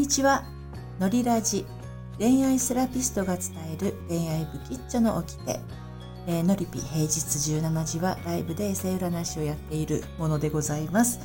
にちは。のりラジ。恋愛セラピストが伝える恋愛不吉祥の掟。えー、のりぴ平日17時はライブで性占いをやっているものでございます。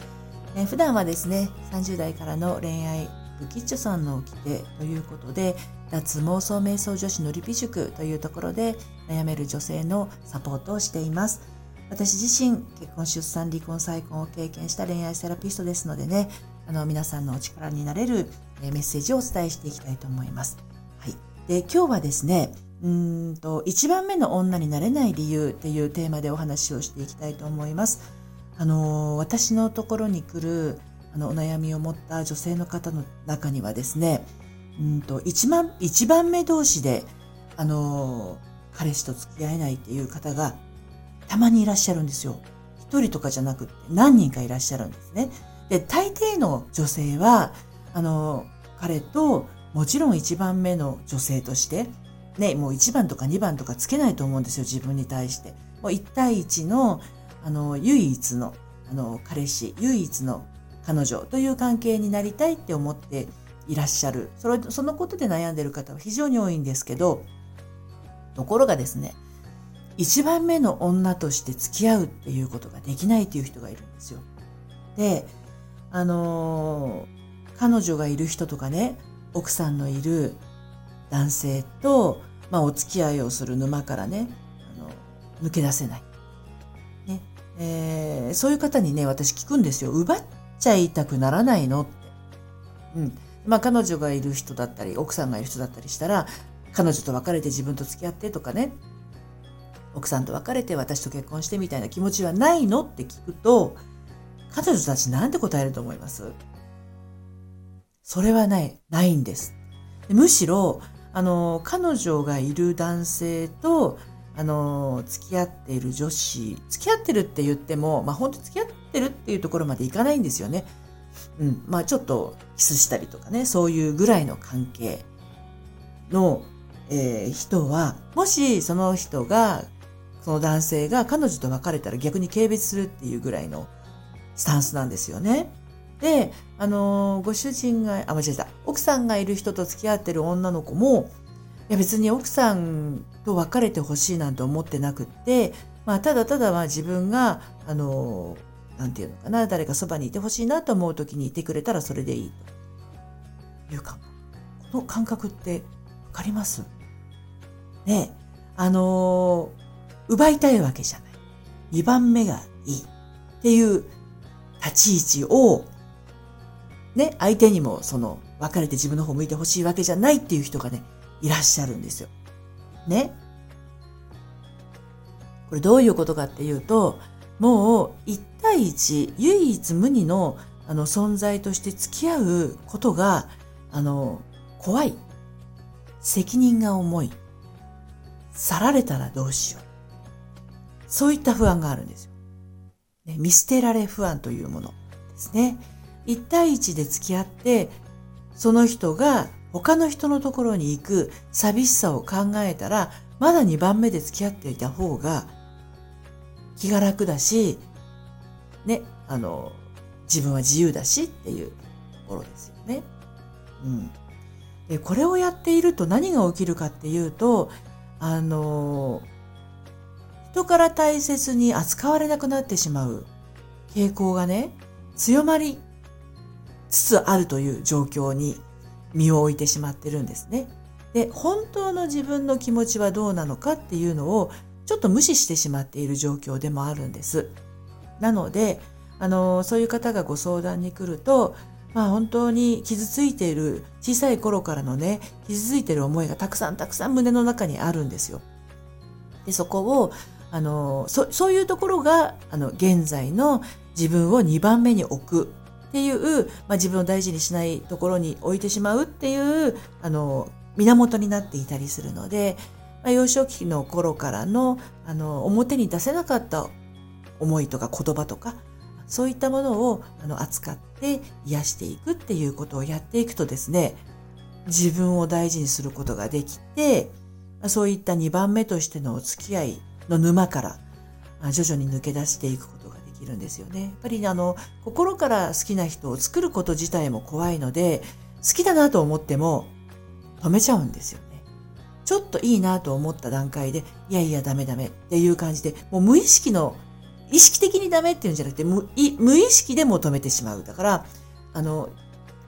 えー、普段はですね、30代からの恋愛不吉祥さんの掟ということで、脱妄想瞑想女子のりぴ塾というところで悩める女性のサポートをしています。私自身、結婚、出産、離婚、再婚を経験した恋愛セラピストですのでね、あの、皆さんのお力になれるメッセージをお伝えしていきたいと思います。はい。で、今日はですね、うんと、一番目の女になれない理由っていうテーマでお話をしていきたいと思います。あの、私のところに来る、あの、お悩みを持った女性の方の中にはですね、うんと、一番、一番目同士で、あの、彼氏と付き合えないっていう方がたまにいらっしゃるんですよ。一人とかじゃなくて何人かいらっしゃるんですね。で、大抵の女性は、あの、彼と、もちろん一番目の女性として、ね、もう一番とか二番とかつけないと思うんですよ、自分に対して。もう一対一の、あの、唯一の、あの、彼氏、唯一の彼女という関係になりたいって思っていらっしゃる。それ、そのことで悩んでる方は非常に多いんですけど、ところがですね、一番目の女として付き合うっていうことができないっていう人がいるんですよ。で、あのー、彼女がいる人とかね、奥さんのいる男性と、まあ、お付き合いをする沼からね、あの、抜け出せない。ね。えー、そういう方にね、私聞くんですよ。奪っちゃいたくならないの？って。うん。まあ、彼女がいる人だったり、奥さんがいる人だったりしたら、彼女と別れて自分と付き合ってとかね、奥さんと別れて私と結婚してみたいな気持ちはないの？って聞くと、彼女たちなんて答えると思います？それはない、ないんです。むしろ、あの、彼女がいる男性と、あの、付き合っている女子、付き合ってるって言っても、まあ本当付き合ってるっていうところまでいかないんですよね。うん。まあちょっとキスしたりとかね、そういうぐらいの関係の、えー、人は、もしその人が、その男性が彼女と別れたら逆に軽蔑するっていうぐらいのスタンスなんですよね。で、あのご主人が、あ、間違えた。奥さんがいる人と付き合ってる女の子も、いや別に奥さんと別れてほしいなんて思ってなくって、まあ、ただただまあ自分が、あのなんていうのかな、誰かそばにいてほしいなと思う時にいてくれたらそれでいいというか、この感覚ってわかります？ねあの奪いたいわけじゃない。2番目がいいっていう立ち位置を、ね、相手にもその、別れて自分の方向いてほしいわけじゃないっていう人がね、いらっしゃるんですよ。ね。これどういうことかっていうと、もう一対一、唯一無二のあの存在として付き合うことが、あの、怖い。責任が重い。去られたらどうしよう。そういった不安があるんですよ。ね、見捨てられ不安というものですね。一対一で付き合って、その人が他の人のところに行く寂しさを考えたら、まだ2番目で付き合っていた方が気が楽だし、ね、あの、自分は自由だしっていうところですよね。うん。で、これをやっていると何が起きるかっていうと、あの、人から大切に扱われなくなってしまう傾向がね、強まりつつあるという状況に身を置いてしまってるんですね。で、本当の自分の気持ちはどうなのかっていうのをちょっと無視してしまっている状況でもあるんです。なので、あの、そういう方がご相談に来ると、まあ本当に傷ついている、小さい頃からのね、傷ついている思いがたくさんたくさん胸の中にあるんですよ。で、そこをあのそそういうところがあの現在の自分を2番目に置くっていう、まあ、自分を大事にしないところに置いてしまうっていうあの源になっていたりするので、まあ、幼少期の頃からのあの表に出せなかった思いとか言葉とかそういったものをあの扱って癒していくっていうことをやっていくとですね自分を大事にすることができてそういった2番目としてのお付き合いの沼から徐々に抜け出していくきるんですよね。やっぱりあの心から好きな人を作ること自体も怖いので好きだなと思っても止めちゃうんですよね。ちょっといいなと思った段階で、いやいやダメダメっていう感じで、もう無意識の、意識的にダメっていうんじゃなくて無、無意識でも止めてしまう。だから、あの、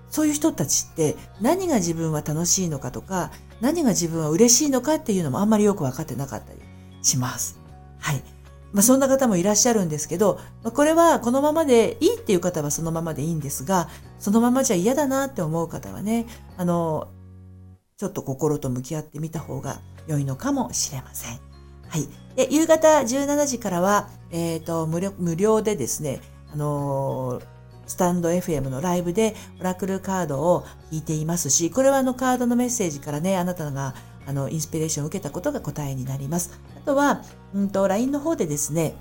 そういう人たちって何が自分は楽しいのかとか、何が自分は嬉しいのかっていうのもあんまりよく分かってなかったりします。はい。まあそんな方もいらっしゃるんですけど、まあ、これはこのままでいいっていう方はそのままでいいんですが、そのままじゃ嫌だなって思う方はね、あの、ちょっと心と向き合ってみた方が良いのかもしれません。はい。で、夕方17時からは、えっ、ー、と無料、無料でですね、あのースタンド FM のライブでオラクルカードを引いていますし、これはあのカードのメッセージからね、あなたがあのインスピレーションを受けたことが答えになります。あとは、うんと、LINE の方でですね、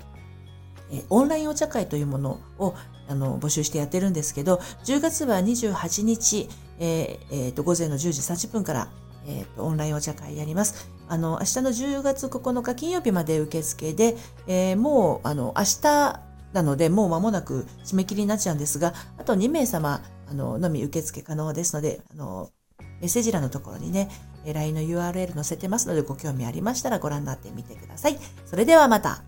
オンラインお茶会というものをあの募集してやってるんですけど、10月は28日、えーえー、と午前の10時30分から、えーと、オンラインお茶会やります。あの明日の10月9日金曜日まで受付で、えー、もうあの明日なので、もう間もなく締め切りになっちゃうんですが、あと2名様、あの、のみ受付可能ですので、あの、メッセージ欄のところにね、LINE の URL 載せてますので、ご興味ありましたらご覧になってみてください。それではまた。